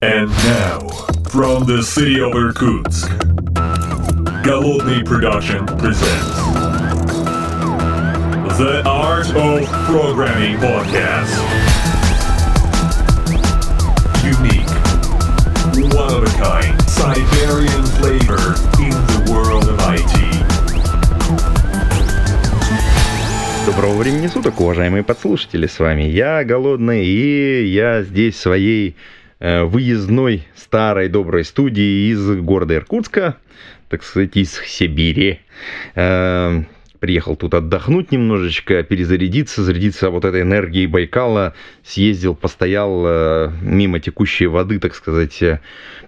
And now, from the city of Irkutsk, Голодный Production presents The Art of Programming Podcast. Unique, one of a kind, Siberian flavor in the world of IT. Доброго времени суток, уважаемые подслушатели, с вами я, Голодный, и я здесь своей э, выездной старой доброй студии из города Иркутска, так сказать, из Сибири. Приехал тут отдохнуть немножечко, перезарядиться, зарядиться вот этой энергией Байкала, съездил, постоял э, мимо текущей воды, так сказать, э,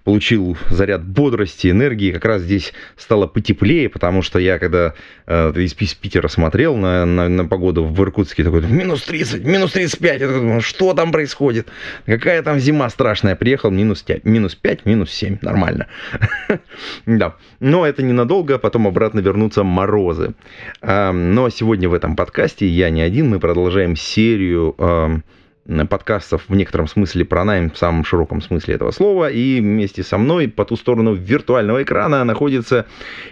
получил заряд бодрости, энергии. Как раз здесь стало потеплее, потому что я, когда э, из Питера смотрел на, на, на погоду в Иркутске, такой, минус 30, минус 35, я такой, что там происходит? Какая там зима страшная? Приехал, минус 5, минус 5, минус 7, нормально. Да, но это ненадолго, потом обратно вернутся морозы. Но сегодня в этом подкасте я не один, мы продолжаем серию подкастов в некотором смысле про найм в самом широком смысле этого слова. И вместе со мной по ту сторону виртуального экрана находится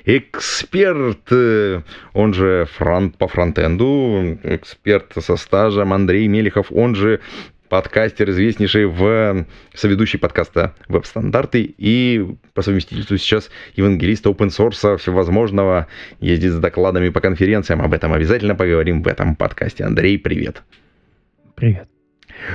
эксперт, э, он же фронт по фронтенду, эксперт со стажем Андрей Мелехов, он же подкастер, известнейший в соведущий подкаста «Веб-стандарты» и по совместительству сейчас евангелист open source всевозможного, ездит с докладами по конференциям. Об этом обязательно поговорим в этом подкасте. Андрей, привет. Привет.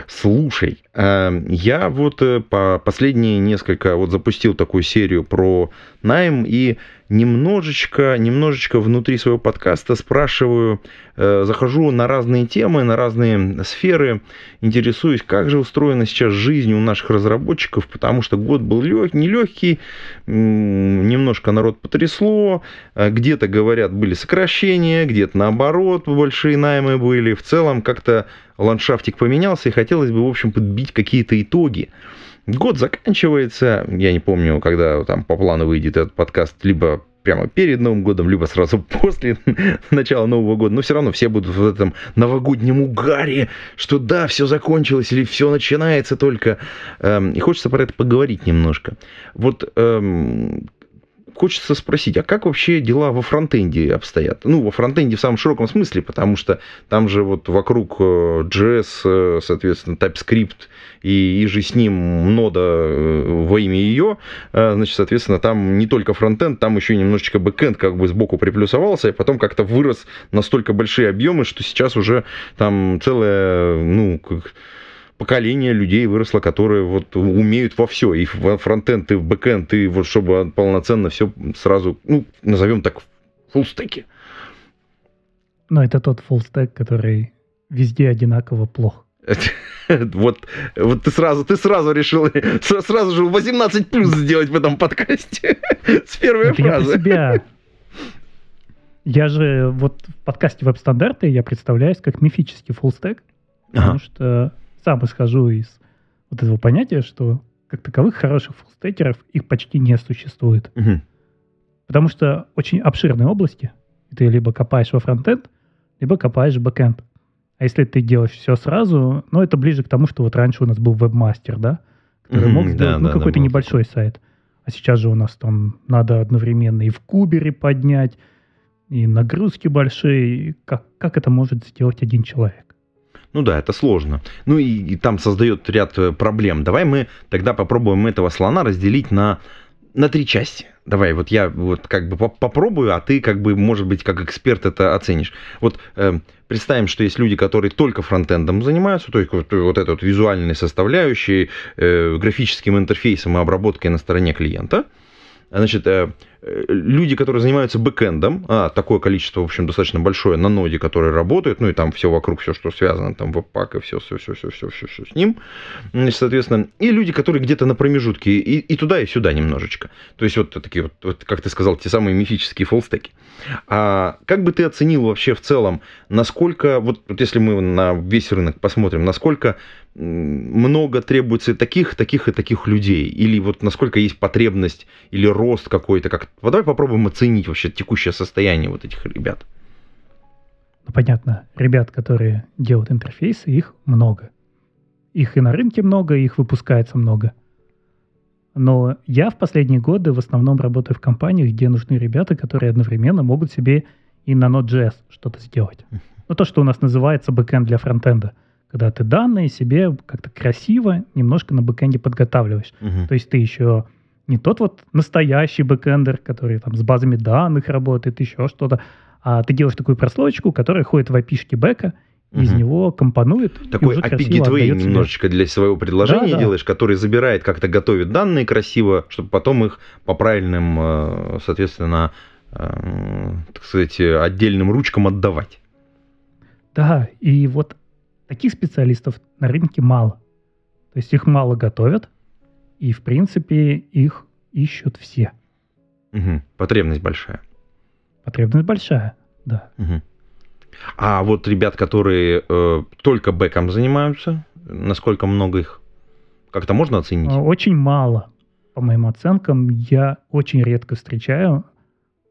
Слушай, эм, я вот э, по последние несколько, вот запустил такую серию про найм и немножечко, немножечко внутри своего подкаста спрашиваю, э, захожу на разные темы, на разные сферы, интересуюсь, как же устроена сейчас жизнь у наших разработчиков, потому что год был лег, нелегкий, немножко народ потрясло, э, где-то, говорят, были сокращения, где-то наоборот большие наймы были, в целом как-то ландшафтик поменялся, и хотелось бы, в общем, подбить какие-то итоги. Год заканчивается, я не помню, когда там по плану выйдет этот подкаст, либо прямо перед Новым годом, либо сразу после начала Нового года. Но все равно все будут в этом новогоднем угаре, что да, все закончилось или все начинается только. Эм, и хочется про это поговорить немножко. Вот эм, хочется спросить, а как вообще дела во фронтенде обстоят? Ну, во фронтенде в самом широком смысле, потому что там же вот вокруг JS, э, соответственно, TypeScript и, иже с ним Node а э, во имя ее, э, значит, соответственно, там не только фронтенд, там еще немножечко бэкенд как бы сбоку приплюсовался, и потом как-то вырос настолько большие объемы, что сейчас уже там целая, ну, как поколение людей выросло, которые вот умеют во все, и в фронтенд, и в бэкенд, и вот чтобы полноценно все сразу, ну, назовем так, full stack и. Но это тот full stack, который везде одинаково плох. Вот, вот ты сразу, ты сразу решил, сразу же 18 плюс сделать в этом подкасте с первой это фразы. Я себя. Я же вот в подкасте веб-стандарты я представляюсь как мифический full stack, потому что сам исхожу из вот этого понятия, что как таковых хороших full stack еров их почти не существует. Угу. Потому что очень обширные области, и ты либо копаешь во фронтенд, либо копаешь в бэкенд. А если ты делаешь все сразу, ну, это ближе к тому, что вот раньше у нас был вебмастер, да, который мог сделать, да, ну, да, какой-то да, небольшой сайт. А сейчас же у нас там надо одновременно и в кубере поднять, и нагрузки большие. Как, как это может сделать один человек? Ну да, это сложно. Ну и, и там создает ряд э, проблем. Давай мы тогда попробуем этого слона разделить на на три части. Давай, вот я вот как бы попробую, а ты как бы, может быть, как эксперт это оценишь. Вот э, представим, что есть люди, которые только фронтендом занимаются, то есть вот, вот этой вот визуальной составляющей, э, графическим интерфейсом и обработкой на стороне клиента. Значит, э, люди, которые занимаются бэкэндом, а такое количество, в общем, достаточно большое на ноде, которые работают, ну и там все вокруг, все, что связано, там веб-пак и все, все, все, все, все, все, все с ним, соответственно, и люди, которые где-то на промежутке, и, и туда, и сюда немножечко. То есть вот такие вот, вот, как ты сказал, те самые мифические фоллстеки. А как бы ты оценил вообще в целом, насколько, вот, вот если мы на весь рынок посмотрим, насколько много требуется таких, таких и таких людей, или вот насколько есть потребность или рост какой-то, как вот давай попробуем оценить вообще текущее состояние вот этих ребят. Ну, понятно, ребят, которые делают интерфейсы, их много. Их и на рынке много, их выпускается много. Но я в последние годы в основном работаю в компаниях, где нужны ребята, которые одновременно могут себе и на Node.js что-то сделать. Ну, то, что у нас называется бэкэнд для фронтенда. Когда ты данные себе как-то красиво немножко на бэкэнде подготавливаешь. Мгм. То есть ты еще не тот вот настоящий бэкэндер, который там с базами данных работает, еще что-то, а ты делаешь такую прослойку, которая ходит в API бэка, из Мгм. него компонует Такой API Gateway немножечко для своего предложения Да, да. делаешь, который забирает, как-то готовит данные красиво, чтобы потом их по правильным, э, соответственно, э, так сказать, отдельным ручкам отдавать. Да, и вот таких специалистов на рынке мало. То есть их мало готовят, и в принципе их ищут все. Мгм. Потребность большая. Потребность большая, да. Мгм. А вот ребят, которые э, только бэком занимаются, насколько много их? Как-то можно оценить? А, Очень мало, по моим оценкам. Я очень редко встречаю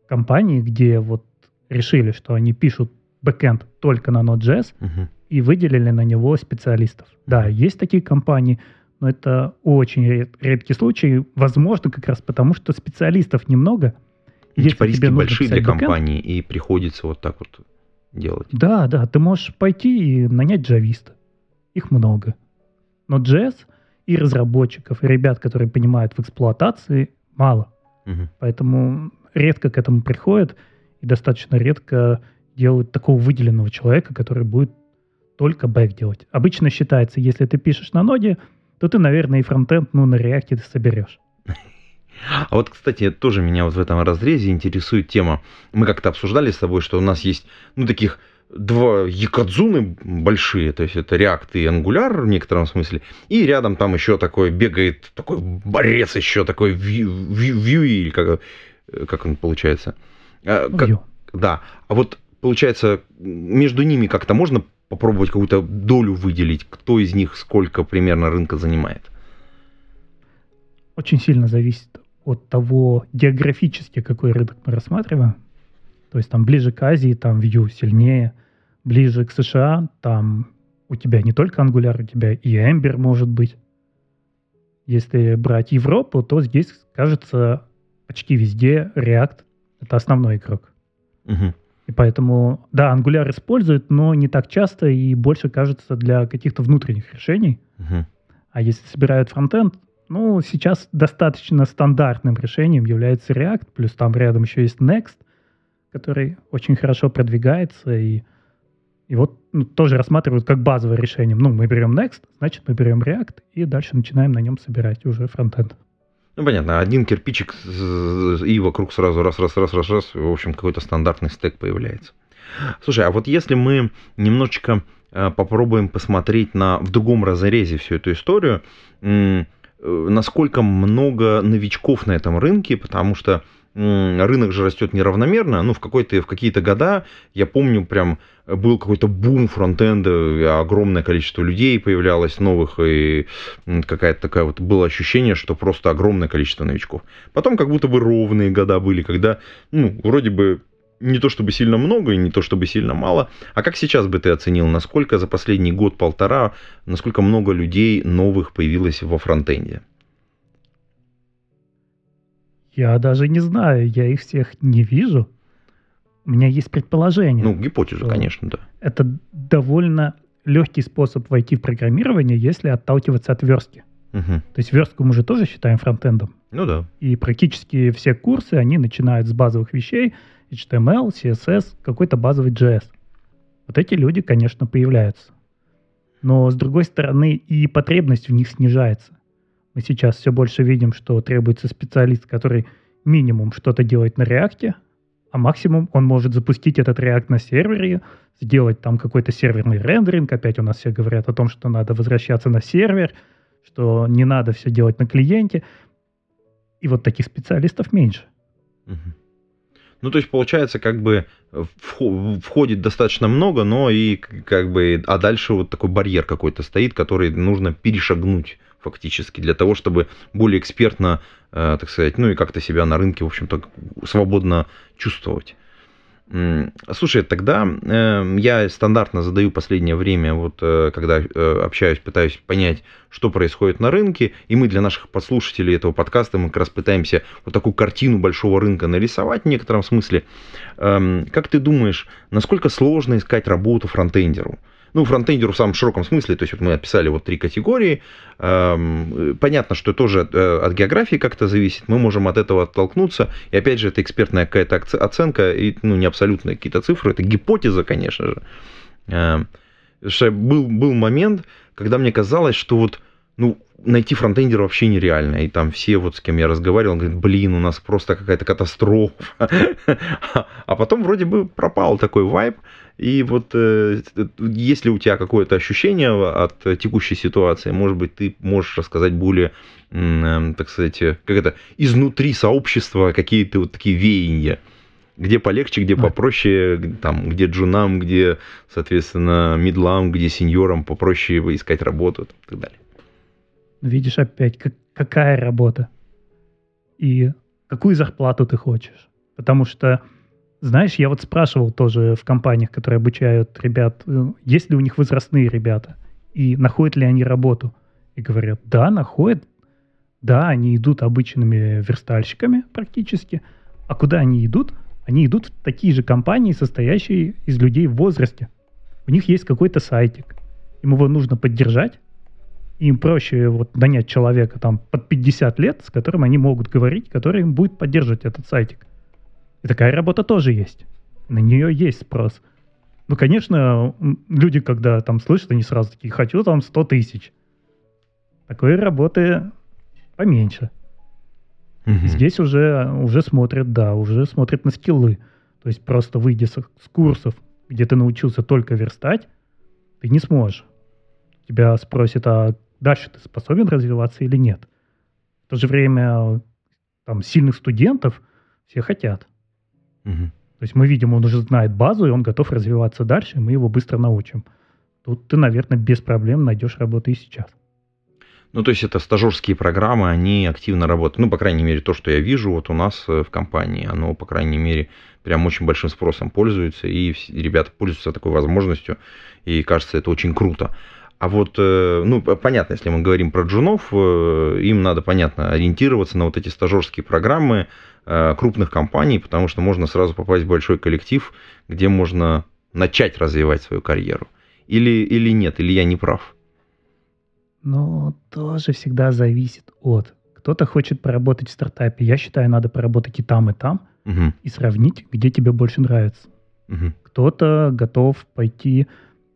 компании, где вот решили, что они пишут бэкэнд только на Node.js Мгм. и выделили на него специалистов. Да, есть такие компании, но это очень ред- редкий случай. Возможно, как раз потому, что специалистов немного. Ну, типа риски большие для компании, и приходится вот так вот делать. Да, да, ты можешь пойти и нанять джависта. Их много. Но JS и разработчиков, и ребят, которые понимают в эксплуатации, мало. Мгм. Поэтому редко к этому приходят и достаточно редко делают такого выделенного человека, который будет только бэк делать. Обычно считается, если ты пишешь на ноде, то ты, наверное, и фронтенд, ну, на реакте ты соберешь. А вот, кстати, тоже меня вот в этом разрезе интересует тема. Мы как-то обсуждали с тобой, что у нас есть, ну, таких два якадзуны большие, то есть это React и Angular в некотором смысле, и рядом там еще такой бегает, такой борец еще, такой Vue, или как, э, как он получается. А, Ну, как- да, а вот получается, между ними как-то можно попробовать какую-то долю выделить, кто из них сколько примерно рынка занимает? Очень сильно зависит от того, географически какой рынок мы рассматриваем. То есть там ближе к Азии, там Vue сильнее, ближе к США, там у тебя не только Angular, у тебя и Ember может быть. Если брать Европу, то здесь, кажется, почти везде React — это основной игрок. Мгм. И поэтому, да, Angular используют, но не так часто и больше, кажется, для каких-то внутренних решений. Мгм. А если собирают фронтенд, ну, сейчас достаточно стандартным решением является React, плюс там рядом еще есть Next, который очень хорошо продвигается, и, и вот ну, тоже рассматривают как базовое решение. Ну, мы берем Next, значит, мы берем React, и дальше начинаем на нем собирать уже фронтенд. Ну, понятно, один кирпичик и вокруг сразу раз, раз, раз, раз, раз, в общем, какой-то стандартный стек появляется. Слушай, а вот если мы немножечко э, попробуем посмотреть на в другом разрезе всю эту историю, э, насколько много новичков на этом рынке, потому что рынок же растет неравномерно, ну, в, какой-то, в какие-то года, я помню, прям был какой-то бум фронтенда, огромное количество людей появлялось новых, и какая-то такая вот было ощущение, что просто огромное количество новичков. Потом как будто бы ровные года были, когда, ну, вроде бы не то чтобы сильно много и не то чтобы сильно мало. А как сейчас бы ты оценил, насколько за последний год-полтора, насколько много людей новых появилось во фронтенде? Я даже не знаю, я их всех не вижу. У меня есть предположение. Ну, гипотеза, конечно, да. Это довольно легкий способ войти в программирование, если отталкиваться от верстки. Мгм. То есть верстку мы же тоже считаем фронтендом. Ну да. И практически все курсы, они начинают с базовых вещей, HTML, CSS, какой-то базовый JS. Вот эти люди, конечно, появляются. Но, с другой стороны, и потребность в них снижается. Мы сейчас все больше видим, что требуется специалист, который минимум что-то делает на реакте, а максимум он может запустить этот реакт на сервере, сделать там какой-то серверный рендеринг. Опять у нас все говорят о том, что надо возвращаться на сервер, что не надо все делать на клиенте. И вот таких специалистов меньше. Мгм. Ну, то есть, получается, как бы вхо- входит достаточно много, но и как бы, а дальше вот такой барьер какой-то стоит, который нужно перешагнуть фактически для того, чтобы более экспертно, э, так сказать, ну и как-то себя на рынке, в общем-то, свободно чувствовать. Слушай, тогда э, я стандартно задаю последнее время, вот э, когда э, общаюсь, пытаюсь понять, что происходит на рынке, и мы для наших подслушателей этого подкаста мы как раз пытаемся вот такую картину большого рынка нарисовать в некотором смысле. Э, как ты думаешь, насколько сложно искать работу фронтендеру? Ну, фронтендеру в самом широком смысле, то есть вот мы описали вот три категории. Эм, понятно, что тоже э, от географии как-то зависит, мы можем от этого оттолкнуться. И опять же, это экспертная какая-то оценка, и, ну, не абсолютные какие-то цифры, это гипотеза, конечно же. Эм, что был, был момент, когда мне казалось, что вот ну, найти фронтендера вообще нереально. И там все, вот с кем я разговаривал, говорят, блин, у нас просто какая-то катастрофа. А потом вроде бы пропал такой вайб. И вот э, если у тебя какое-то ощущение от текущей ситуации, может быть, ты можешь рассказать более, э, так сказать, как это, изнутри сообщества какие-то вот такие веяния где полегче, где попроще, там, где джунам, где, соответственно, мидлам, где сеньорам попроще искать работу и так далее. Видишь опять, как, какая работа и какую зарплату ты хочешь. Потому что знаешь, я вот спрашивал тоже в компаниях, которые обучают ребят, э, есть ли у них возрастные ребята, и находят ли они работу. И говорят, да, находят. Да, они идут обычными верстальщиками практически. А куда они идут? Они идут в такие же компании, состоящие из людей в возрасте. У них есть какой-то сайтик. Им его нужно поддержать. Им проще вот нанять человека там под 50 лет, с которым они могут говорить, который им будет поддерживать этот сайтик. И такая работа тоже есть. На нее есть спрос. Ну, конечно, люди, когда там слышат, они сразу такие, хочу там 100 тысяч. Такой работы поменьше. Угу. Здесь уже, уже смотрят, да, уже смотрят на скиллы. То есть просто выйдя с, с курсов, где ты научился только верстать, ты не сможешь. Тебя спросят, а дальше ты способен развиваться или нет. В то же время там сильных студентов все хотят. Угу. То есть мы видим, он уже знает базу, и он готов развиваться дальше, и мы его быстро научим. Тут ты, наверное, без проблем найдешь работу и сейчас. Ну, то есть это стажерские программы, они активно работают. Ну, по крайней мере, то, что я вижу вот у нас э, в компании, оно, по крайней мере, прям очень большим спросом пользуется, и ребята пользуются такой возможностью, и кажется, это очень круто. А вот, э, ну, понятно, если мы говорим про джунов, э, им надо, понятно, ориентироваться на вот эти стажерские программы, Э, крупных компаний, потому что можно сразу попасть в большой коллектив, где можно начать развивать свою карьеру. Или, или нет, или я не прав? Ну, тоже всегда зависит от. Кто-то хочет поработать в стартапе. Я считаю, надо поработать и там, и там, угу. и сравнить, где тебе больше нравится. Угу. Кто-то готов пойти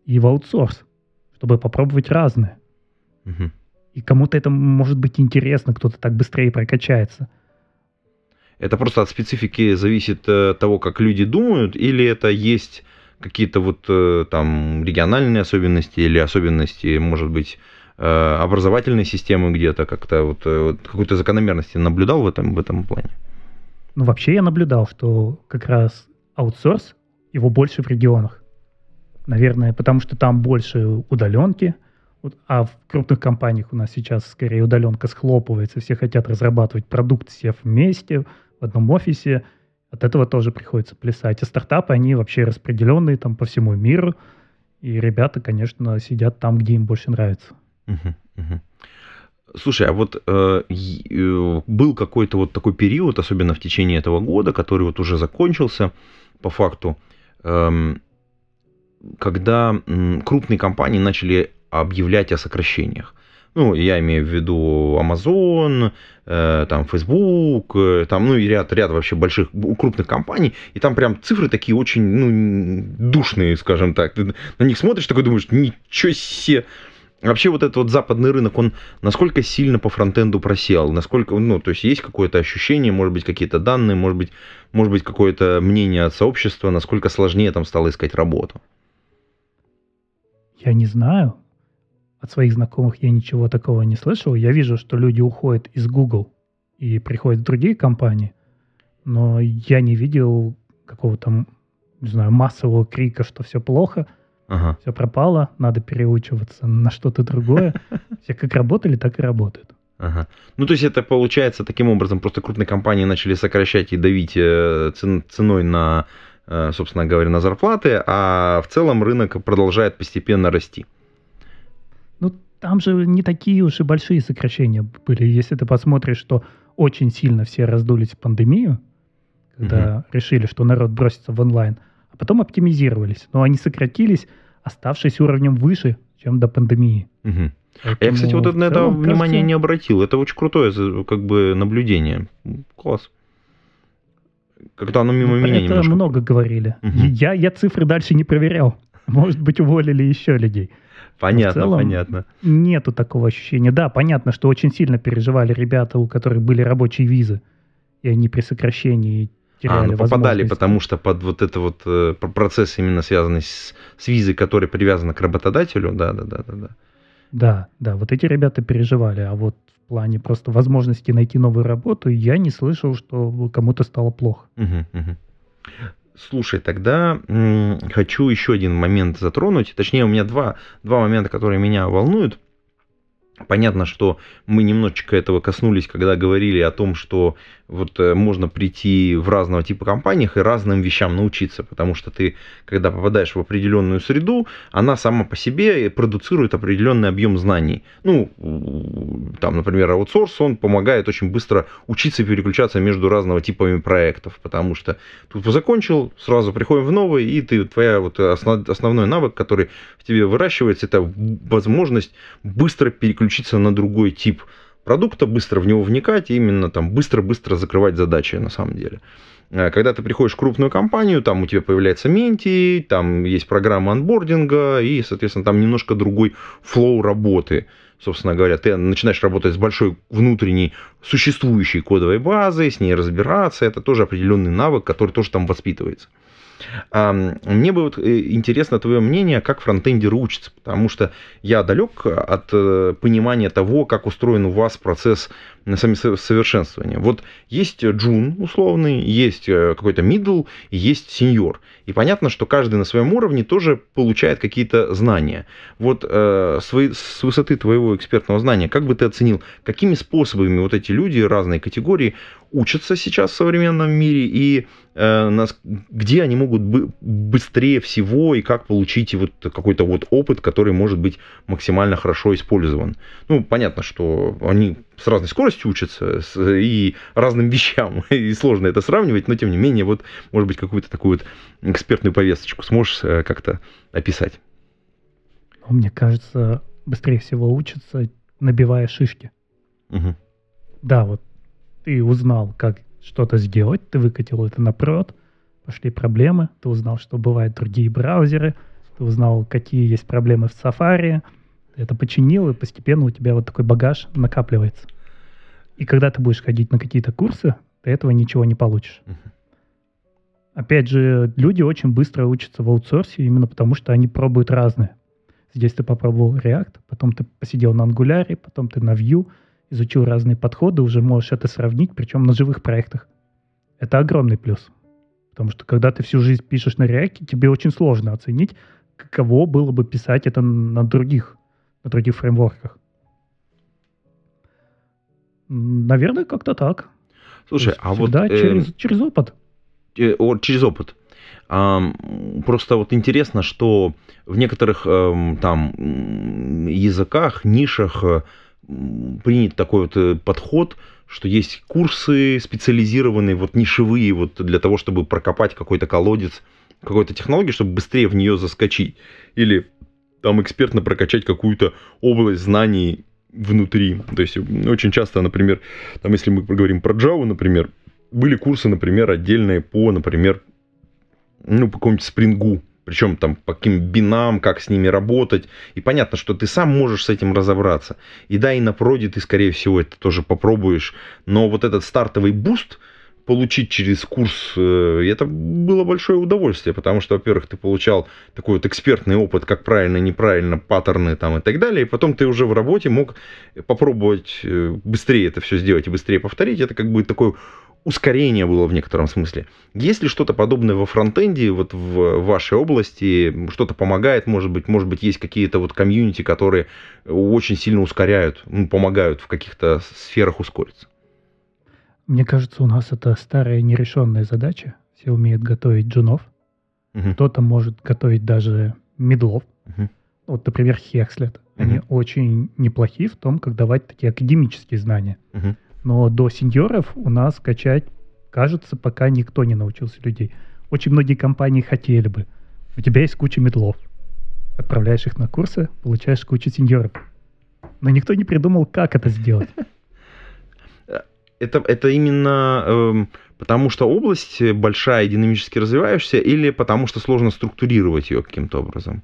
и в аутсорс, чтобы попробовать разное. Угу. И кому-то это может быть интересно, кто-то так быстрее прокачается. Это просто от специфики зависит э, того, как люди думают, или это есть какие-то вот э, там региональные особенности или особенности, может быть, э, образовательной системы где-то как-то вот, вот какой-то закономерности наблюдал в этом в этом плане? Ну вообще я наблюдал, что как раз аутсорс его больше в регионах, наверное, потому что там больше удаленки, а в крупных компаниях у нас сейчас скорее удаленка схлопывается, все хотят разрабатывать продукт все вместе, в одном офисе, от этого тоже приходится плясать. А стартапы, они вообще распределенные там по всему миру, и ребята, конечно, сидят там, где им больше нравится. Слушай, а вот э, э, был какой-то вот такой период, особенно в течение этого года, который вот уже закончился по факту, э, когда крупные компании начали объявлять о сокращениях. Ну, я имею в виду Amazon, э, там Facebook, э, там, ну и ряд, ряд вообще больших, крупных компаний, и там прям цифры такие очень, ну, душные, скажем так. Ты на них смотришь, такой думаешь, ничего себе. Вообще вот этот вот западный рынок, он насколько сильно по фронтенду просел, насколько, ну, то есть есть какое-то ощущение, может быть, какие-то данные, может быть, может быть, какое-то мнение от сообщества, насколько сложнее там стало искать работу? Я не знаю от своих знакомых я ничего такого не слышал. Я вижу, что люди уходят из Google и приходят в другие компании, но я не видел какого-то, не знаю, массового крика, что все плохо, ага. все пропало, надо переучиваться на что-то другое. Все как работали, так и работают. Ага. Ну, то есть это получается таким образом, просто крупные компании начали сокращать и давить э, ценой на собственно говоря, на зарплаты, а в целом рынок продолжает постепенно расти. Ну, там же не такие уж и большие сокращения были. Если ты посмотришь, что очень сильно все раздулись в пандемию, когда угу. решили, что народ бросится в онлайн, а потом оптимизировались. Но они сократились, оставшись уровнем выше, чем до пандемии. Угу. Поэтому Я, кстати, вот на это внимание кажется... не обратил. Это очень крутое как бы наблюдение. Класс. Как-то оно мимо ну, меня это немножко. много говорили. Угу. Я, я цифры дальше не проверял. Может быть, уволили еще людей. Понятно, целом понятно. Нету такого ощущения. Да, понятно, что очень сильно переживали ребята, у которых были рабочие визы, и они при сокращении теряли а, ну, попадали, потому что под вот это вот э, процесс именно связанный с, с визой, который привязан к работодателю, да, да, да, да, да. Да, да, вот эти ребята переживали, а вот в плане просто возможности найти новую работу я не слышал, что кому-то стало плохо. Слушай, тогда хочу еще один момент затронуть. Точнее, у меня два, два момента, которые меня волнуют. Понятно, что мы немножечко этого коснулись, когда говорили о том, что вот э, можно прийти в разного типа компаниях и разным вещам научиться, потому что ты, когда попадаешь в определенную среду, она сама по себе продуцирует определенный объем знаний. Ну, там, например, аутсорс, он помогает очень быстро учиться переключаться между разного типами проектов, потому что тут закончил, сразу приходим в новый, и ты, твоя вот основ, основной навык, который в тебе выращивается, это возможность быстро переключиться на другой тип продукта, быстро в него вникать и именно там быстро-быстро закрывать задачи на самом деле. Э, когда ты приходишь в крупную компанию, там у тебя появляется менти, там есть программа анбординга, и, соответственно, там немножко другой флоу работы. Собственно говоря, ты начинаешь работать с большой внутренней существующей кодовой базой, с ней разбираться. Это тоже определенный навык, который тоже там воспитывается. Мне бы вот э, интересно твое мнение, как фронтендеры учатся, потому что я далек от э, понимания того, как устроен у вас процесс совершенствования. Вот есть джун условный, есть э, какой-то middle, есть сеньор. И понятно, что каждый на своем уровне тоже получает какие-то знания. Вот э, с высоты твоего экспертного знания, как бы ты оценил, какими способами вот эти люди, разные категории, учатся сейчас в современном мире и э, нас, где они могут бы, быстрее всего и как получить вот какой-то вот опыт, который может быть максимально хорошо использован. Ну, понятно, что они с разной скоростью учатся с, и разным вещам, и сложно это сравнивать, но тем не менее, вот, может быть, какую-то такую вот экспертную повесточку сможешь э, как-то описать? Ну, мне кажется, быстрее всего учатся, набивая шишки. Угу. Да, вот ты узнал, как что-то сделать, ты выкатил это на прод, пошли проблемы, ты узнал, что бывают другие браузеры, ты узнал, какие есть проблемы в Safari, ты это починил, и постепенно у тебя вот такой багаж накапливается. И когда ты будешь ходить на какие-то курсы, ты этого ничего не получишь. Uh-huh. Опять же, люди очень быстро учатся в аутсорсе именно потому, что они пробуют разные. Здесь ты попробовал React, потом ты посидел на Angular, потом ты на Vue, изучил разные подходы, уже можешь это сравнить, причем на живых проектах. Это огромный плюс. Потому что когда ты всю жизнь пишешь на React, тебе очень сложно оценить, каково было бы писать это на других, на других фреймворках. Наверное, как-то так. Слушай, а вот... Да, э, через, через опыт. Э, через опыт. Просто вот интересно, что в некоторых эм, там языках, нишах э, принят такой вот э, подход, что есть курсы специализированные, вот нишевые, вот для того, чтобы прокопать какой-то колодец какой-то технологии, чтобы быстрее в нее заскочить. Или там экспертно прокачать какую-то область знаний внутри. То есть очень часто, например, там, если мы говорим про Java, например, были курсы, например, отдельные по, например, ну, по какому-нибудь Spring у, причем там по каким bean ам, как с ними работать. И понятно, что ты сам можешь с этим разобраться. И да, и на проде ты, скорее всего, это тоже попробуешь. Но вот этот стартовый boost получить через курс, э, это было большое удовольствие, потому что, во-первых, ты получал такой вот экспертный опыт, как правильно, неправильно, паттерны там и так далее, и потом ты уже в работе мог попробовать э, быстрее это все сделать и быстрее повторить. Это как бы такой ускорение было в некотором смысле. Есть ли что-то подобное во фронтенде, вот в вашей области, что-то помогает, может быть, может быть, есть какие-то вот комьюнити, которые очень сильно ускоряют, ну, помогают в каких-то сферах ускориться? Мне кажется, у нас это старая нерешенная задача. Все умеют готовить джунов, Угу. Кто-то может готовить даже медлов. Угу. Вот, например, Хекслет. Они угу. очень неплохие в том, как давать такие академические знания. Угу. Но до сеньоров у нас качать, кажется, пока никто не научился людей. Очень многие компании хотели бы. У тебя есть куча медлов. Отправляешь их на курсы, получаешь кучу сеньоров. Но никто не придумал, как это сделать. Это, это именно э, потому, что область большая, динамически развивающаяся, или потому, что сложно структурировать ее каким-то образом?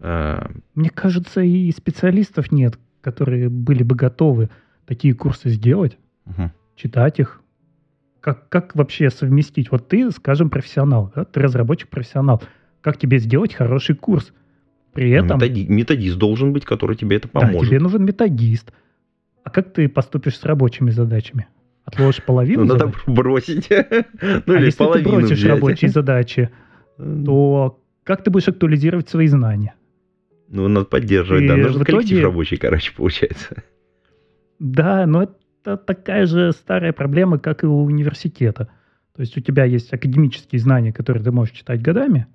Э... Мне кажется, и специалистов нет, которые были бы готовы такие курсы сделать угу. читать их. Как, как вообще совместить? Вот ты, скажем, профессионал, да? ты разработчик-профессионал. Как тебе сделать хороший курс? При ну, этом... Методи, методист должен быть, который тебе это поможет. Да, тебе нужен методист. А как ты поступишь с рабочими задачами? Отложишь половину ну, Надо бросить. ну, а если ты бросишь взять. рабочие задачи, то как ты будешь актуализировать свои знания? Ну, надо поддерживать, И да. Нужен коллектив итоге... рабочий, короче, получается. Да, но это это такая же старая проблема, как и у университета. То есть у тебя есть академические знания, которые ты можешь читать годами,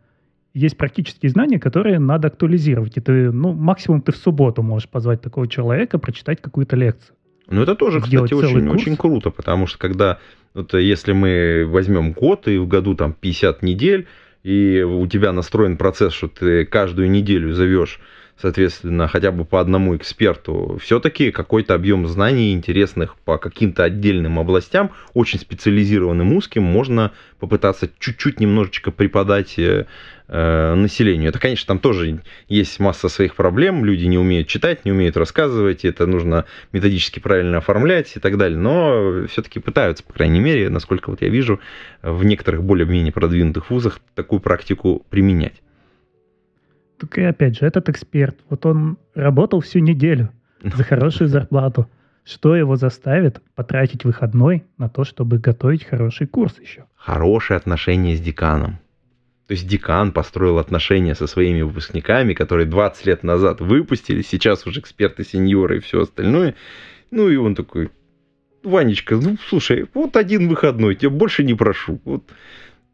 есть практические знания, которые надо актуализировать. И ты, ну, максимум ты в субботу можешь позвать такого человека, прочитать какую-то лекцию. Ну, это тоже, кстати, очень, очень круто, потому что когда, вот, если мы возьмем год, и в году там 50 недель, и у тебя настроен процесс, что ты каждую неделю зовешь соответственно, хотя бы по одному эксперту, все-таки какой-то объем знаний интересных по каким-то отдельным областям, очень специализированным узким, можно попытаться чуть-чуть немножечко преподать э, населению. Это, конечно, там тоже есть масса своих проблем, люди не умеют читать, не умеют рассказывать, это нужно методически правильно оформлять и так далее, но все-таки пытаются, по крайней мере, насколько вот я вижу, в некоторых более-менее продвинутых вузах такую практику применять. Так и опять же, этот эксперт, вот он работал всю неделю за хорошую зарплату. Что его заставит потратить выходной на то, чтобы готовить хороший курс еще? Хорошие отношения с деканом. То есть декан построил отношения со своими выпускниками, которые 20 лет назад выпустили, сейчас уже эксперты, сеньоры и все остальное. Ну и он такой, Ванечка, ну слушай, вот один выходной, тебя больше не прошу. Вот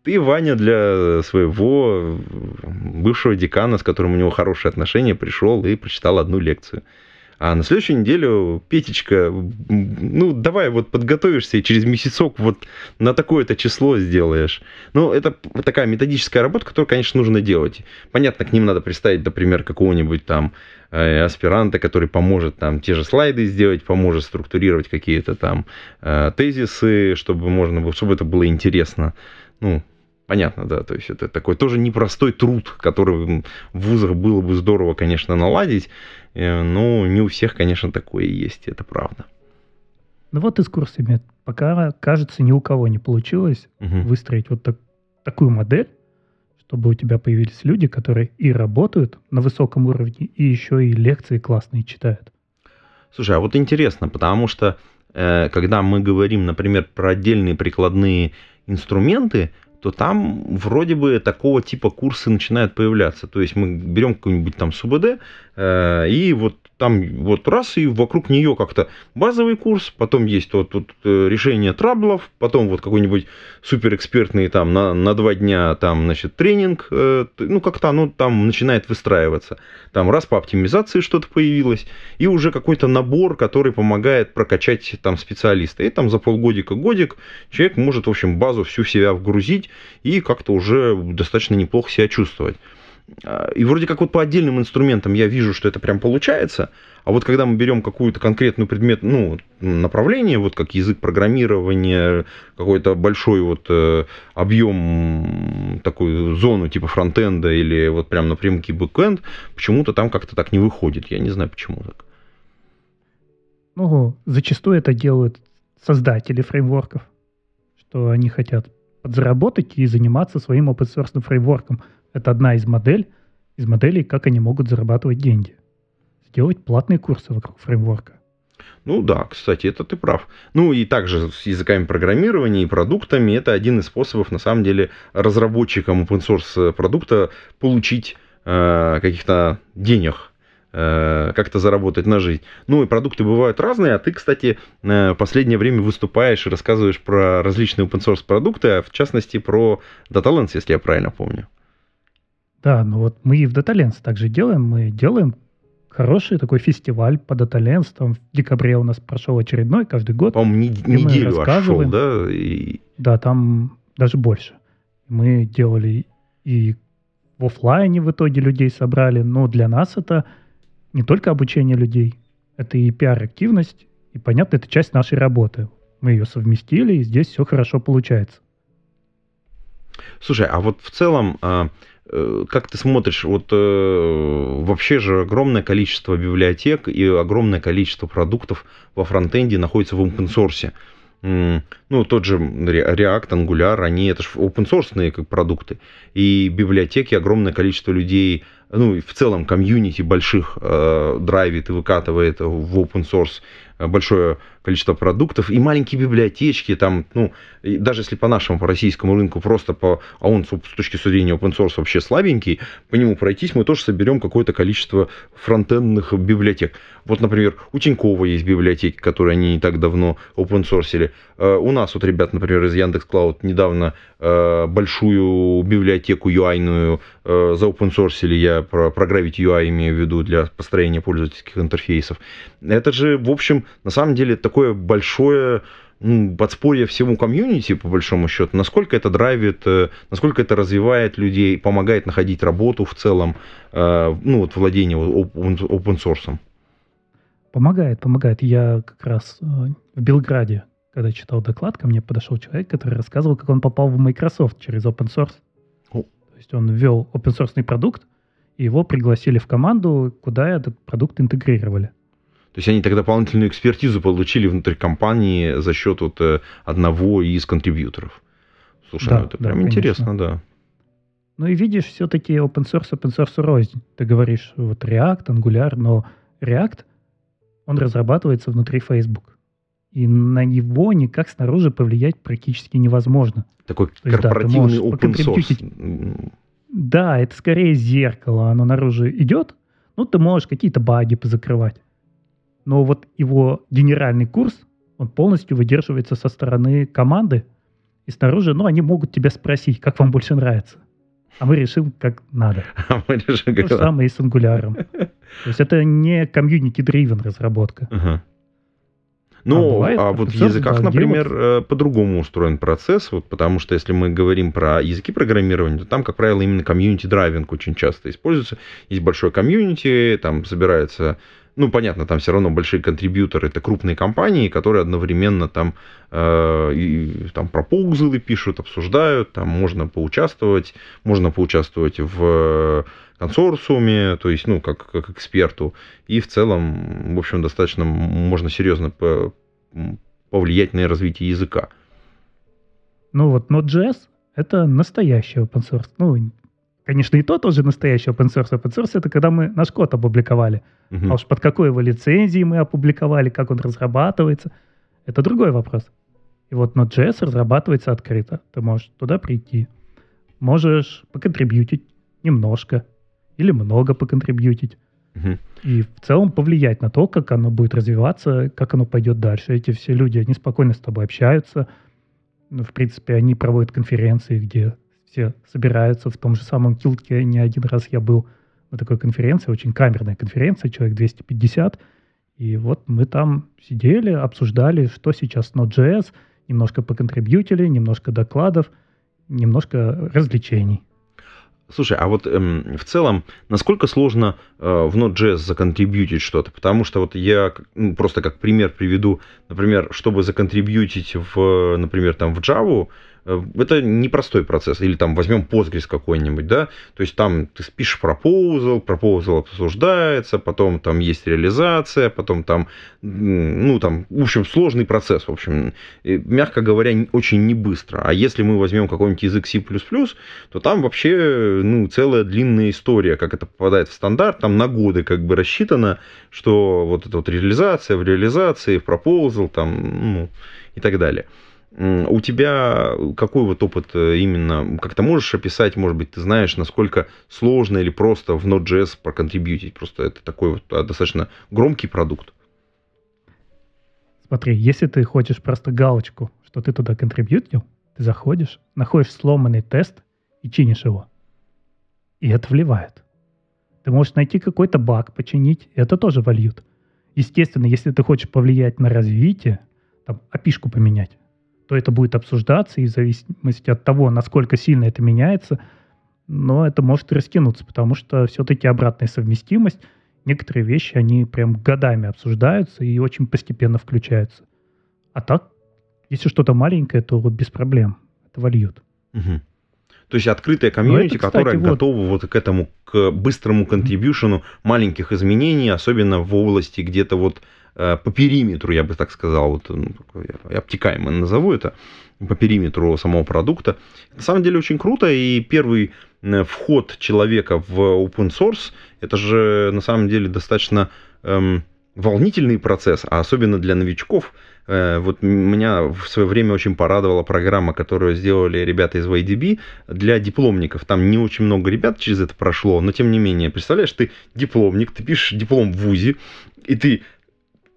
ты, Ваня, для своего бывшего декана, с которым у него хорошие отношения, пришел и прочитал одну лекцию. А на следующую неделю, Петечка, ну, давай вот подготовишься и через месяцок вот на такое-то число сделаешь. Ну, это такая методическая работа, которую, конечно, нужно делать. Понятно, к ним надо представить, например, какого-нибудь там э, аспиранта, который поможет там те же слайды сделать, поможет структурировать какие-то там э, тезисы, чтобы можно было, чтобы это было интересно. Ну, понятно, да, то есть это такой тоже непростой труд, который в вузах было бы здорово, конечно, наладить, э, но не у всех, конечно, такое есть, это правда. Ну вот и с курсами. Пока, кажется, ни у кого не получилось угу. выстроить вот так, такую модель, чтобы у тебя появились люди, которые и работают на высоком уровне, и еще и лекции классные читают. Слушай, а вот интересно, потому что э, когда мы говорим, например, про отдельные прикладные инструменты, то там вроде бы такого типа курсы начинают появляться. То есть мы берем какой-нибудь там СУБД, э, и вот там вот раз, и вокруг нее как-то базовый курс, потом есть вот, вот э, решение траблов, потом вот какой-нибудь суперэкспертный там на, на два дня там, значит, тренинг, э, ну, как-то оно там начинает выстраиваться. Там раз по оптимизации что-то появилось, и уже какой-то набор, который помогает прокачать там специалиста. И там за полгодика, годик человек может, в общем, базу всю себя вгрузить и как-то уже достаточно неплохо себя чувствовать. А, и вроде как вот по отдельным инструментам я вижу, что это прям получается, а вот когда мы берем какую-то конкретную предмет, ну, направление, вот как язык программирования, какой-то большой вот э, объем, такую зону типа фронтенда или вот прям напрямки бэкенд, почему-то там как-то так не выходит. Я не знаю, почему так. Ну, зачастую это делают создатели фреймворков, что они хотят подзаработать и заниматься своим open source фреймворком – это одна из моделей, из моделей, как они могут зарабатывать деньги. Сделать платные курсы вокруг фреймворка. Ну да, кстати, это ты прав. Ну и также с языками программирования и продуктами это один из способов, на самом деле, разработчикам open source продукта получить э, каких-то денег, э, как-то заработать на жизнь. Ну и продукты бывают разные, а ты, кстати, э, в последнее время выступаешь и рассказываешь про различные open source продукты, а в частности про DataLens, если я правильно помню. Да, ну вот мы и в DataLens также делаем. Мы делаем хороший такой фестиваль по DataLens. Там в декабре у нас прошел очередной каждый год. По-моему, не, неделю аж шел, да? И... Да, там даже больше. Мы делали и в офлайне в итоге людей собрали, но для нас это не только обучение людей, это и пиар-активность, и, понятно, это часть нашей работы. Мы ее совместили, и здесь все хорошо получается. Слушай, а вот в целом, а, как ты смотришь, вот э, вообще же огромное количество библиотек и огромное количество продуктов во фронтенде находится в open source ну, тот же React, Angular, они это же open source как продукты. И библиотеки, огромное количество людей, ну, и в целом комьюнити больших э, драйвит и выкатывает в open source большое количество продуктов, и маленькие библиотечки, там, ну, даже если по нашему, по российскому рынку просто по, а он с точки зрения open source вообще слабенький, по нему пройтись, мы тоже соберем какое-то количество фронтендных библиотек. Вот, например, у Тинькова есть библиотеки, которые они не так давно open source. Э, у нас вот ребят, например, из Яндекс Клауд недавно э, большую библиотеку UI-ную э, за open source, я про, про Gravity UI имею в виду для построения пользовательских интерфейсов. Это же, в общем, на самом деле такое большое ну, подспорье всему комьюнити, по большому счету, насколько это драйвит, э, насколько это развивает людей, помогает находить работу в целом, э, ну, вот владение open source. Помогает, помогает. Я как раз э, в Белграде, когда читал доклад, ко мне подошел человек, который рассказывал, как он попал в Microsoft через open source. О. То есть он ввел open source продукт, и его пригласили в команду, куда этот продукт интегрировали. То есть они тогда дополнительную экспертизу получили внутри компании за счет вот э, одного из контрибьюторов. Слушай, да, ну это да, прям конечно. интересно, да. Ну и видишь, все-таки open source, open source рознь. Ты говоришь, вот React, Angular, но React, он разрабатывается внутри Facebook. И на него никак снаружи повлиять практически невозможно. Такой То корпоративный есть, да, open source. Да, это скорее зеркало. Оно наружу идет, ну, ты можешь какие-то баги позакрывать но вот его генеральный курс, он полностью выдерживается со стороны команды, и снаружи, ну, они могут тебя спросить, как вам больше нравится. А мы решим, как надо. А мы решим, как То же самое и с Angular ом. То есть это не community-driven разработка. Ага. Ну, а, бывает, а вот в языках, да, например, вот... Э, по-другому устроен процесс, вот, потому что если мы говорим про языки программирования, то там, как правило, именно community-driving очень часто используется. Есть большое комьюнити, там собирается ну, понятно, там все равно большие контрибьюторы, это крупные компании, которые одновременно там, э, и, там пропоузлы пишут, обсуждают, там можно поучаствовать, можно поучаствовать в консорциуме, то есть, ну, как, как эксперту, и в целом, в общем, достаточно можно серьезно повлиять на развитие языка. Ну вот Node.js — это настоящий open source. Ну, Конечно, и то тоже настоящий open source. Open source это когда мы наш код опубликовали. Uh-huh. А уж под какой его лицензией мы опубликовали, как он разрабатывается, это другой вопрос. И вот Node.js разрабатывается открыто. Ты можешь туда прийти. Можешь поконтрибьютить немножко или много поконтрибьютить. И в целом повлиять на то, как оно будет развиваться, как оно пойдет дальше. Эти все люди, они спокойно с тобой общаются. Ну, в принципе, они проводят конференции, где все собираются в том же самом Килке. Не один раз я был на такой конференции, очень камерная конференция, человек 250. И вот мы там сидели, обсуждали, что сейчас Node.js, немножко поконтрибьютили, немножко докладов, немножко развлечений. Слушай, а вот эм, в целом, насколько сложно э, в Node.js законтрибьютить что-то? Потому что вот я ну, просто как пример приведу, например, чтобы законтрибьютить в, например, там в Java, это непростой процесс. Или там возьмем Postgres какой-нибудь, да, то есть там ты пишешь proposal, proposal обсуждается, потом там есть реализация, потом там, ну там, в общем, сложный процесс, в общем, мягко говоря, очень не быстро. А если мы возьмем какой-нибудь язык C++, то там вообще, ну, целая длинная история, как это попадает в стандарт, там на годы как бы рассчитано, что вот эта вот реализация в реализации, в proposal, там, ну, и так далее. У тебя какой вот опыт э, именно, как ты можешь описать, может быть, ты знаешь, насколько сложно или просто в Node.js проконтрибьютить? Просто это такой вот а, достаточно громкий продукт. Смотри, если ты хочешь просто галочку, что ты туда контрибьютил, ты заходишь, находишь сломанный тест и чинишь его. и это вливает. Ты можешь найти какой-то баг, починить, и это тоже вольют. Естественно, если ты хочешь повлиять на развитие, там, опишку поменять, то это будет обсуждаться, и в зависимости от того, насколько сильно это меняется, но это может и растянуться, потому что все-таки обратная совместимость, некоторые вещи, они прям годами обсуждаются и очень постепенно включаются. А так, если что-то маленькое, то без проблем это вольют. Угу. То есть открытая комьюнити, это, кстати, которая вот... готова вот к этому, к быстрому контрибьюшену маленьких изменений, особенно в области где-то вот по периметру, я бы так сказал, вот, ну, обтекаемо назову это, по периметру самого продукта. На самом деле очень круто, и первый э, вход человека в open source, это же на самом деле достаточно эм, волнительный процесс, а особенно для новичков – Э, вот меня в свое время очень порадовала программа, которую сделали ребята из YDB для дипломников. Там не очень много ребят через это прошло, но тем не менее, представляешь, ты дипломник, ты пишешь диплом в ВУЗе, и ты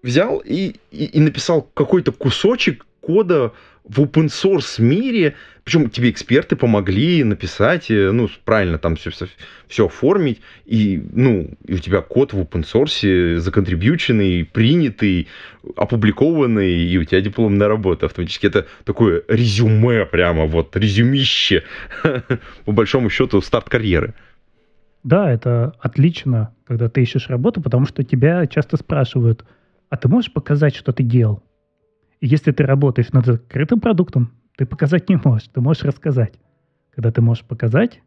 взял и, и, и написал какой-то кусочек кода в open source мире, причем тебе эксперты помогли написать, э, ну, правильно там все, все, все оформить, и, ну, и у тебя код в open source законтрибьюченный, принятый, опубликованный, и у тебя дипломная работа автоматически. Это такое резюме прямо, вот, резюмище, по большому счету, старт карьеры. Да, это отлично, когда ты ищешь работу, потому что тебя часто спрашивают, а ты можешь показать, что ты делал? если ты работаешь над закрытым продуктом, ты показать не можешь, ты можешь рассказать. Когда ты можешь показать,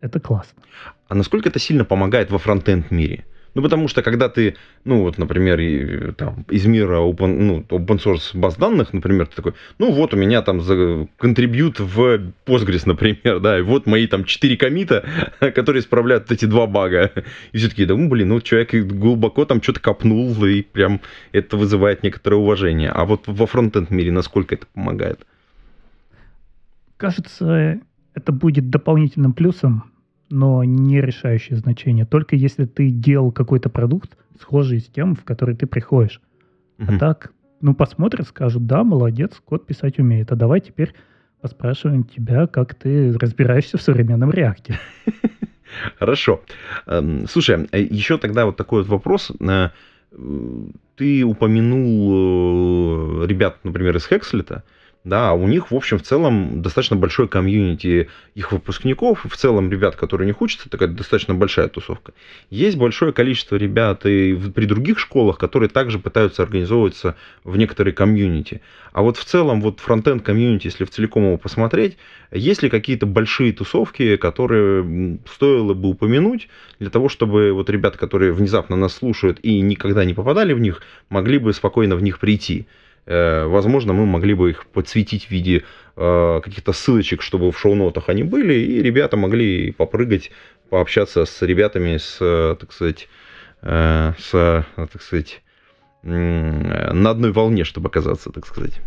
это классно. А насколько это сильно помогает во фронтенд мире? Ну, потому что когда ты, ну, вот, например, там, из мира open, ну, open source баз данных, например, ты такой, ну, вот у меня там за контрибьют в Postgres, например, да, и вот мои там четыре комита, которые исправляют эти два бага. И все таки да, ну, блин, ну, человек глубоко там что-то копнул, и прям это вызывает некоторое уважение. А вот во фронтенд мире насколько это помогает? Кажется, это будет дополнительным плюсом но не решающее значение. Только если ты делал какой-то продукт, схожий с тем, в который ты приходишь. Угу. А так, ну, посмотрят, скажут, да, молодец, код писать умеет. А давай теперь поспрашиваем тебя, как ты разбираешься в современном реакте. Хорошо. Эм, слушай, а еще тогда вот такой вот вопрос. Э, ты упомянул э, ребят, например, из Хекслета да, у них, в общем, в целом достаточно большой комьюнити их выпускников, в целом ребят, которые не учатся, такая достаточно большая тусовка. Есть большое количество ребят и при других школах, которые также пытаются организовываться в некоторые комьюнити. А вот в целом, вот фронтенд комьюнити, если в целиком его посмотреть, есть ли какие-то большие тусовки, которые стоило бы упомянуть для того, чтобы вот ребята, которые внезапно нас слушают и никогда не попадали в них, могли бы спокойно в них прийти? Э, возможно, мы могли бы их подсветить в виде э, каких-то ссылочек, чтобы в шоу-нотах они были, и ребята могли попрыгать, пообщаться с ребятами, с, э, так сказать, с, так сказать, на одной волне, чтобы оказаться, так сказать.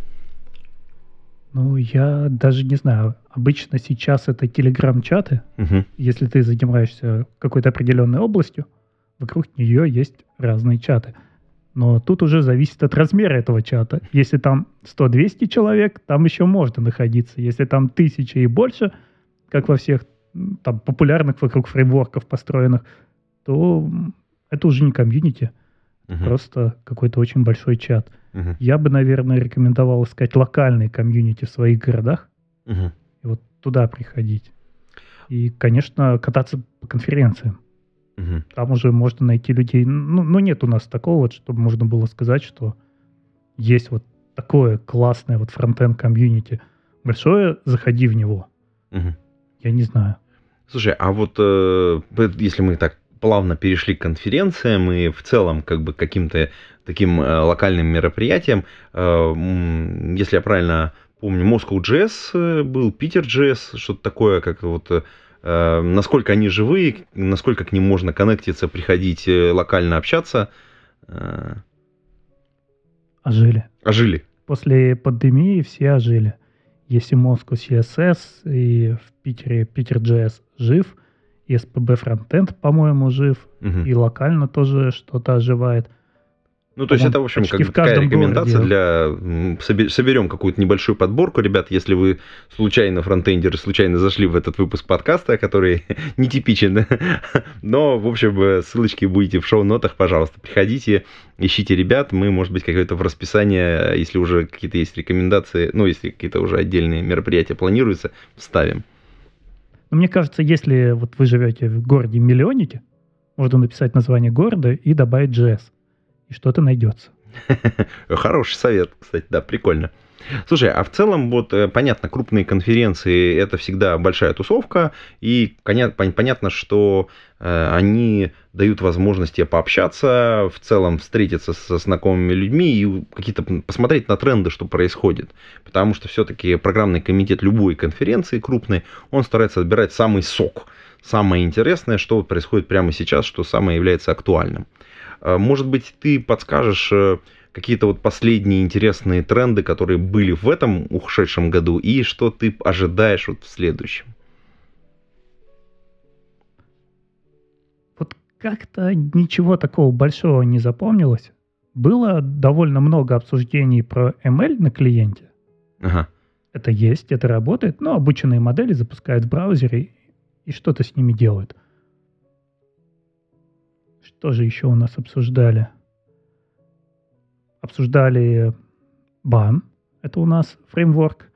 Ну, я даже не знаю. Обычно сейчас это телеграм-чаты. Угу. Если ты занимаешься какой-то определенной областью, вокруг нее есть разные чаты. Но тут уже зависит от размера этого чата. Если там 100-200 человек, там еще можно находиться. Если там тысяча и больше, как во всех там популярных вокруг фреймворков построенных, то это уже не комьюнити, uh-huh. просто какой-то очень большой чат. Uh-huh. Я бы, наверное, рекомендовал искать локальные комьюнити в своих городах uh-huh. и вот туда приходить. И, конечно, кататься по конференциям. Угу. Там уже можно найти людей. Ну, ну, нет у нас такого, вот, чтобы можно было сказать, что есть вот такое классное вот фронтенд комьюнити. Большое, заходи в него. Угу. Я не знаю. Слушай, а вот э, если мы так плавно перешли к конференциям и в целом как бы каким-то таким э, локальным мероприятиям, э, если я правильно помню, Moscow Jazz э, был, Питер Jazz, что-то такое, как вот э, насколько они живые, насколько к ним можно коннектиться, приходить э, локально общаться. Э, ожили. Ожили. После пандемии все ожили. Если Moscow CSS и в Питере Питер JS жив, и SPB Frontend, по-моему, жив, угу. и локально тоже что-то оживает. Ну, то есть это, в общем, как в такая рекомендация городе. для... Соберем какую-то небольшую подборку. Ребят, если вы случайно фронтендеры, случайно зашли в этот выпуск подкаста, который нетипичен, но, в общем, э, ссылочки будете в шоу-нотах, пожалуйста, приходите, ищите ребят, мы, может быть, какое-то в расписание, если уже какие-то есть рекомендации, ну, если какие-то уже отдельные мероприятия планируются, вставим. Но мне кажется, если вот вы живете в городе миллионнике, можно написать название города и добавить JS. И что-то найдется. Хороший совет, кстати, да, прикольно. Слушай, а в целом, вот э, понятно, крупные конференции это всегда большая тусовка, и понятно, что э, они дают возможность тебе пообщаться, в целом встретиться со знакомыми людьми и какие-то посмотреть на тренды, что происходит. Потому что все-таки программный комитет любой конференции крупной, он старается отбирать самый сок, самое интересное, что происходит прямо сейчас, что самое является актуальным. Э, Может быть, ты подскажешь э, какие-то вот последние интересные тренды, которые были в этом ушедшем году, и что ты ожидаешь вот в следующем? Вот как-то ничего такого большого не запомнилось. Было довольно много обсуждений про ML на клиенте. Ага. Это есть, это работает, но обученные модели запускают в браузере и что-то с ними делают. Что же еще у нас обсуждали? Обсуждали BAN. Это у нас фреймворк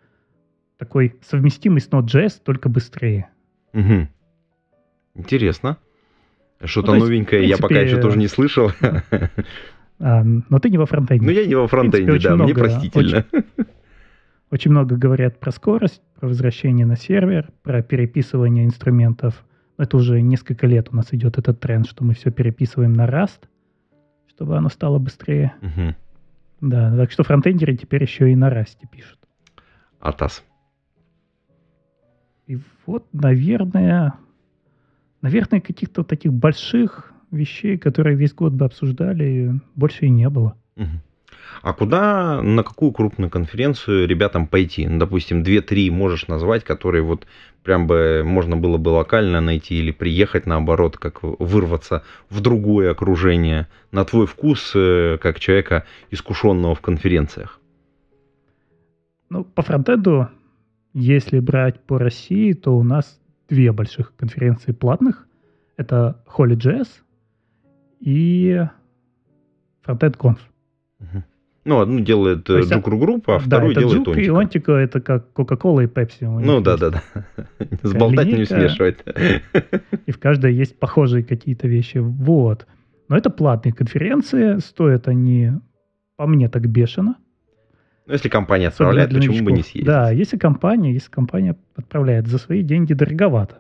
такой совместимый с Node.js, только быстрее. Мгм. Интересно. Что-то Ну, то есть, новенькое в я пока принципе, еще тоже не слышал. А, но ты не во фронтенде. Ну, я не во фронтенде, да, мне простительно. Очень много говорят про скорость, про возвращение на сервер, про переписывание инструментов. Это уже несколько лет у нас идет этот тренд, что мы все переписываем на Rust, чтобы оно стало быстрее. Мгм. Да, так что фронтендеры теперь еще и на Rust пишут. Атас. И вот, наверное, наверное, каких-то таких больших вещей, которые весь год бы обсуждали, больше и не было. Мгм. А куда, на какую крупную конференцию ребятам пойти? Ну, допустим, 2-3 можешь назвать, которые вот прям бы можно было бы локально найти или приехать наоборот, как вырваться в другое окружение, на твой вкус, э, как человека, искушенного в конференциях. Ну, по фронтенду, если брать по России, то у нас две больших конференции платных. Это HolyJS и Frontend Conf. Ну, одну делает То есть, JUG Ru Group, а да, вторую это делает JUG, и Онтико. Онтико это как Coca-Cola и Pepsi. у Ну да, да, да. Взболтать не смешивать. И в каждой есть похожие какие-то вещи. Вот. Но это платные конференции, стоят они, по мне, так бешено. Ну, если компания отправляет, почему бы не съездить? Да, если компания, если компания отправляет за свои деньги дороговато.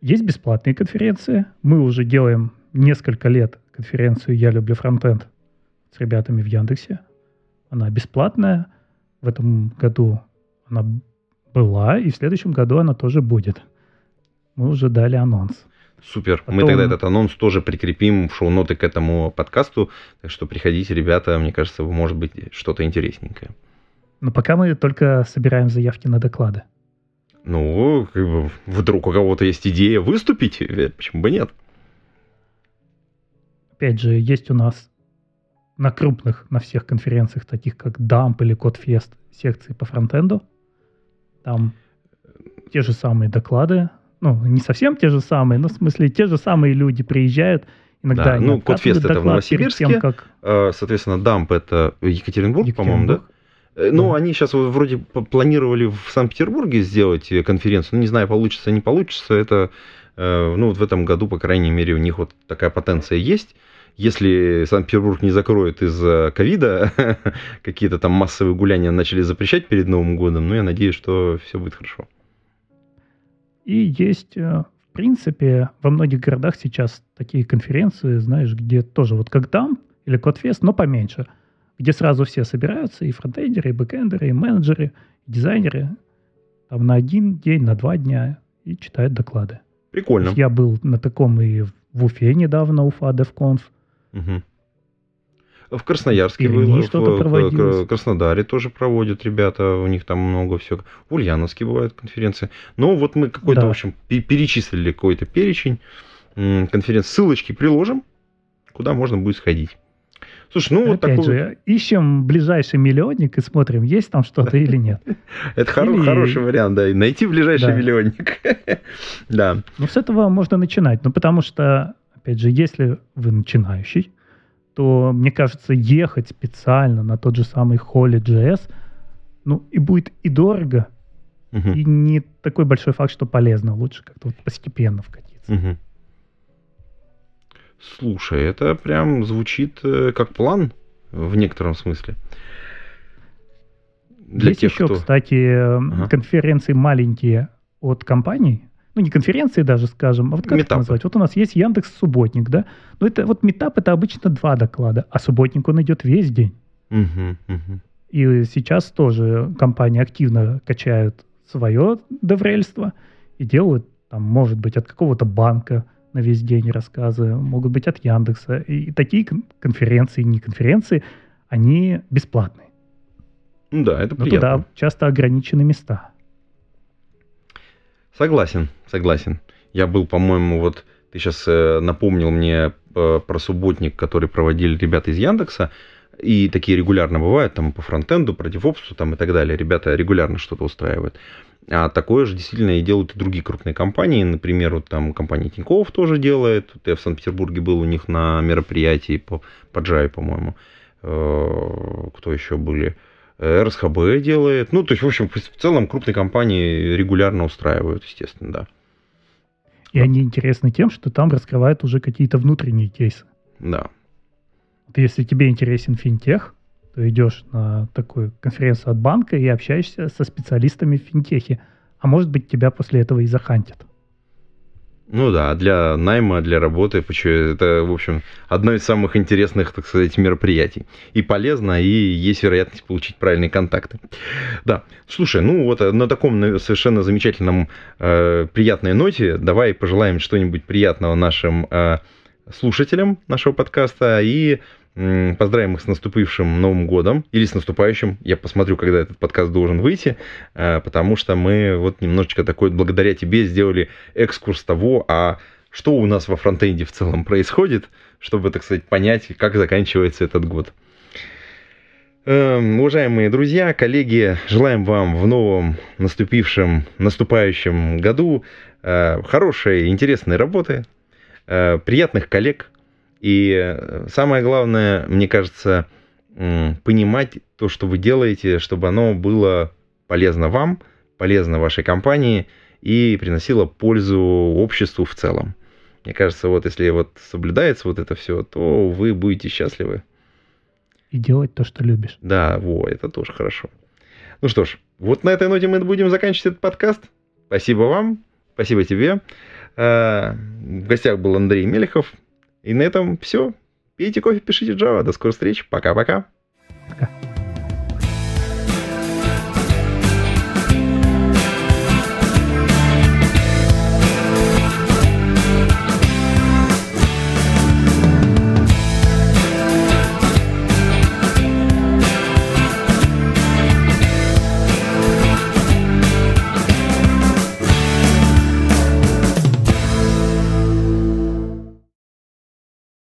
Есть бесплатные конференции. Мы уже делаем несколько лет конференцию «Я люблю фронтенд» с ребятами в Яндексе. Она бесплатная. В этом году она была, и в следующем году она тоже будет. Мы уже дали анонс. Супер. Мы Потом- тогда этот анонс тоже прикрепим в шоу-ноты к этому подкасту. Так что приходите, ребята, мне кажется, может быть что-то интересненькое. Но пока мы только собираем заявки на доклады. Ну, как бы, вдруг у кого-то есть идея выступить, э, почему бы нет? Опять же, есть у нас на крупных, на всех конференциях, таких как Dump или Codefest, секции по фронтенду. Там те же самые доклады. Ну, не совсем те же самые, но в смысле те же самые люди приезжают. Иногда Да, ну, Codefest это в Новосибирске. тем, как Э, Соответственно, Дамп это Екатеринбург, по-моему, да? Екатеринбург. Э, Ну, Да. они сейчас вроде планировали в Санкт-Петербурге сделать э, конференцию. Ну, не знаю, получится, не получится. Это, э, ну, вот в этом году, по крайней мере, у них вот такая потенция есть. Если Санкт-Петербург не закроет из-за ковида, какие-то там массовые гуляния начали запрещать перед Новым годом, ну, я надеюсь, что все будет хорошо. И есть, э, в принципе, во многих городах сейчас такие конференции, знаешь, где тоже вот как там или Кодфест, но поменьше, где сразу все собираются, и фронтендеры, и бэкэндеры, и менеджеры, и дизайнеры, там на один день, на два дня, и читают доклады. Прикольно. Я был на таком и в Уфе недавно, Уфа DevConf. Мгм. В Красноярске Перми было, в в проводилось. Краснодаре тоже проводят ребята, у них там много всего. В Ульяновске бывают конференции. Но вот мы какой-то, Да. в общем, пе- перечислили какой-то перечень конференций. Ссылочки приложим, куда можно будет сходить. Слушай, ну вот Опять такой... же, ищем ближайший миллионник и смотрим, есть там что-то или нет. Это хороший вариант, да. и Найти ближайший миллионник. Да. Ну, с этого можно начинать. Ну, потому что, опять же, если вы начинающий, то, мне кажется, ехать специально на тот же самый Holy.js, ну, и будет и дорого, Мгм. и не такой большой факт, что полезно. Лучше как-то вот постепенно вкатиться. Мгм. Слушай, это прям звучит э, как план в некотором смысле. Для Есть тех, еще, кто... кстати, Ага. конференции маленькие от компаний, ну не конференции даже, скажем, а вот как это Метапы. назвать? Вот у нас есть Яндекс Субботник, да? Но это вот метап это обычно два доклада, а субботник он идет весь день. Мгм, мгм. И сейчас тоже компании активно качают свое деврельство и делают, там, может быть, от какого-то банка на весь день рассказы, могут быть от Яндекса. И такие кон- конференции, не конференции, они бесплатные. Ну да, это Но приятно. туда часто ограничены места. Согласен, согласен. Я был, по-моему, вот ты сейчас напомнил мне э, про субботник, который проводили ребята из Яндекса. И такие регулярно бывают, там по фронтенду, про девопсу там и так далее. Ребята регулярно что-то устраивают. А такое же действительно и делают и другие крупные компании. Например, вот там компания Тинькофф тоже делает. Вот я в Санкт-Петербурге был у них на мероприятии по, по Java, по-моему. Э, Кто еще были? РСХБ делает. Ну, то есть, в общем, в целом крупные компании регулярно устраивают, естественно, да. И они интересны тем, что там раскрывают уже какие-то внутренние кейсы. Да. Вот если тебе интересен финтех, то идешь на такую конференцию от банка и общаешься со специалистами в финтехе. А может быть, тебя после этого и захантят. Ну да, для найма, для работы, это, в общем, одно из самых интересных, так сказать, мероприятий. И полезно, и есть вероятность получить правильные контакты. Да, слушай, ну вот э, на таком совершенно замечательном, э, приятной ноте давай пожелаем что-нибудь приятного нашим э, слушателям нашего подкаста и поздравим их с наступившим Новым годом или с наступающим. Я посмотрю, когда этот подкаст должен выйти, э, потому что мы вот немножечко такой, благодаря тебе, сделали экскурс того, а что у нас во фронтенде в целом происходит, чтобы, так сказать, понять, как заканчивается этот год. Эм, Уважаемые друзья, коллеги, желаем вам в новом наступившем, наступающем году э, хорошей, интересной работы, э, приятных коллег. И э, самое главное, мне кажется, понимать то, что вы делаете, чтобы оно было полезно вам, полезно вашей компании и приносило пользу обществу в целом. Мне кажется, вот если вот соблюдается вот это все, то вы будете счастливы. И делать то, что любишь. Да, во, это тоже хорошо. Ну что ж, вот на этой ноте мы будем заканчивать этот подкаст. Спасибо вам, спасибо тебе. Э, В гостях был Андрей Мелехов. И на этом все. Пейте кофе, пишите Java. До скорой встречи. Пока-пока. Пока.